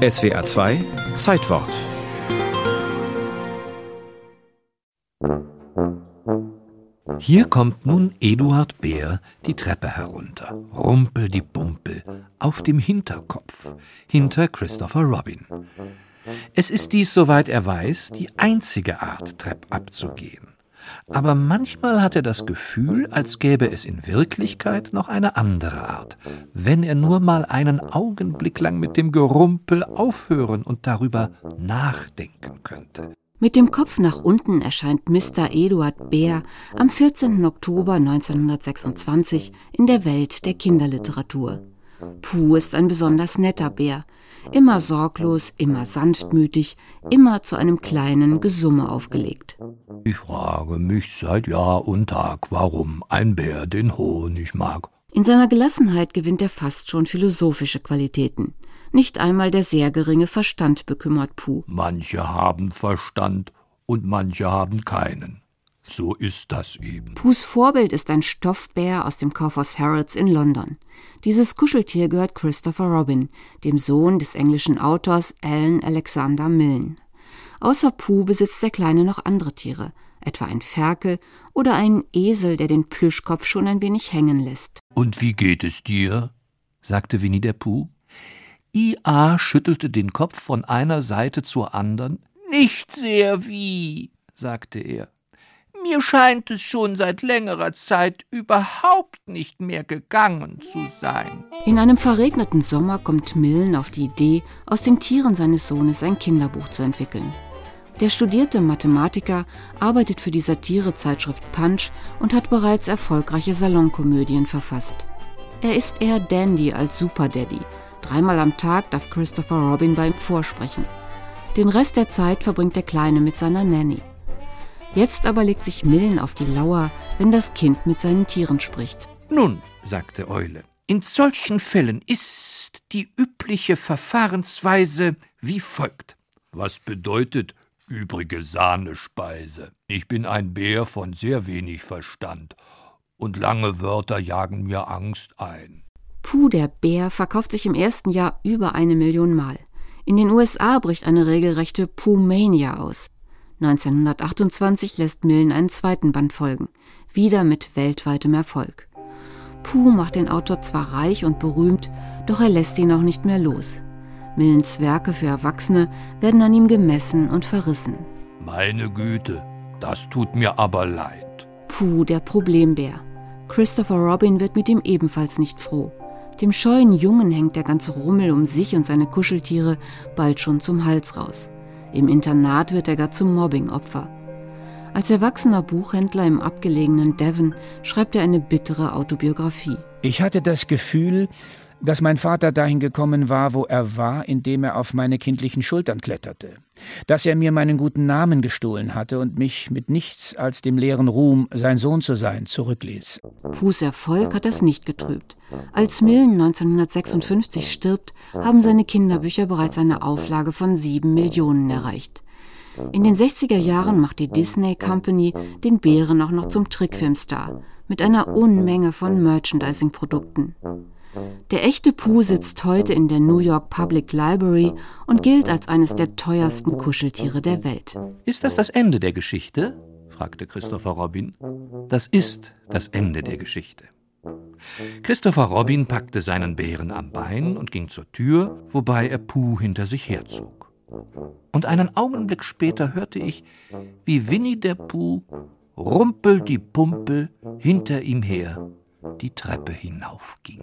SWA 2 Zeitwort Hier kommt nun Eduard Bär die Treppe herunter. Rumpel die Bumpel. Auf dem Hinterkopf. Hinter Christopher Robin. Es ist dies, soweit er weiß, die einzige Art, Trepp abzugehen. Aber manchmal hat er das Gefühl, als gäbe es in Wirklichkeit noch eine andere Art, wenn er nur mal einen Augenblick lang mit dem Gerumpel aufhören und darüber nachdenken könnte. Mit dem Kopf nach unten erscheint Mr. Eduard Bär am 14. Oktober 1926 in der Welt der Kinderliteratur. Puh ist ein besonders netter Bär, immer sorglos, immer sanftmütig, immer zu einem kleinen Gesumme aufgelegt. Ich frage mich seit Jahr und Tag, warum ein Bär den Honig mag. In seiner Gelassenheit gewinnt er fast schon philosophische Qualitäten. Nicht einmal der sehr geringe Verstand bekümmert Puh. Manche haben Verstand und manche haben keinen. So ist das eben. Puhs Vorbild ist ein Stoffbär aus dem Kaufhaus Harrods in London. Dieses Kuscheltier gehört Christopher Robin, dem Sohn des englischen Autors Alan Alexander Milne. Außer Puh besitzt der Kleine noch andere Tiere, etwa ein Ferkel oder einen Esel, der den Plüschkopf schon ein wenig hängen lässt. Und wie geht es dir? sagte Winnie der Puh. IA schüttelte den Kopf von einer Seite zur anderen. Nicht sehr wie, sagte er. Mir scheint es schon seit längerer Zeit überhaupt nicht mehr gegangen zu sein. In einem verregneten Sommer kommt Millen auf die Idee, aus den Tieren seines Sohnes ein Kinderbuch zu entwickeln. Der studierte Mathematiker arbeitet für die Satirezeitschrift Punch und hat bereits erfolgreiche Salonkomödien verfasst. Er ist eher Dandy als Super Daddy Dreimal am Tag darf Christopher Robin bei ihm vorsprechen. Den Rest der Zeit verbringt der Kleine mit seiner Nanny. Jetzt aber legt sich Millen auf die Lauer, wenn das Kind mit seinen Tieren spricht. Nun, sagte Eule, in solchen Fällen ist die übliche Verfahrensweise wie folgt. Was bedeutet übrige Sahnespeise? Ich bin ein Bär von sehr wenig Verstand, und lange Wörter jagen mir Angst ein. Puh, der Bär verkauft sich im ersten Jahr über eine Million Mal. In den USA bricht eine regelrechte Pooh-Mania aus. 1928 lässt Millen einen zweiten Band folgen, wieder mit weltweitem Erfolg. Puh macht den Autor zwar reich und berühmt, doch er lässt ihn auch nicht mehr los. Millens Werke für Erwachsene werden an ihm gemessen und verrissen. Meine Güte, das tut mir aber leid. Puh, der Problembär. Christopher Robin wird mit ihm ebenfalls nicht froh. Dem scheuen Jungen hängt der ganze Rummel um sich und seine Kuscheltiere bald schon zum Hals raus. Im Internat wird er gar zum Mobbingopfer. Als erwachsener Buchhändler im abgelegenen Devon schreibt er eine bittere Autobiografie. Ich hatte das Gefühl, dass mein Vater dahin gekommen war, wo er war, indem er auf meine kindlichen Schultern kletterte, dass er mir meinen guten Namen gestohlen hatte und mich mit nichts als dem leeren Ruhm, sein Sohn zu sein, zurückließ. Pus Erfolg hat das nicht getrübt. Als Millen 1956 stirbt, haben seine Kinderbücher bereits eine Auflage von sieben Millionen erreicht. In den 60er Jahren macht die Disney Company den Bären auch noch zum Trickfilmstar mit einer Unmenge von Merchandising-Produkten. Der echte Puh sitzt heute in der New York Public Library und gilt als eines der teuersten Kuscheltiere der Welt. Ist das das Ende der Geschichte? fragte Christopher Robin. Das ist das Ende der Geschichte. Christopher Robin packte seinen Bären am Bein und ging zur Tür, wobei er Puh hinter sich herzog. Und einen Augenblick später hörte ich, wie Winnie der Puh rumpel die Pumpel hinter ihm her die Treppe hinaufging.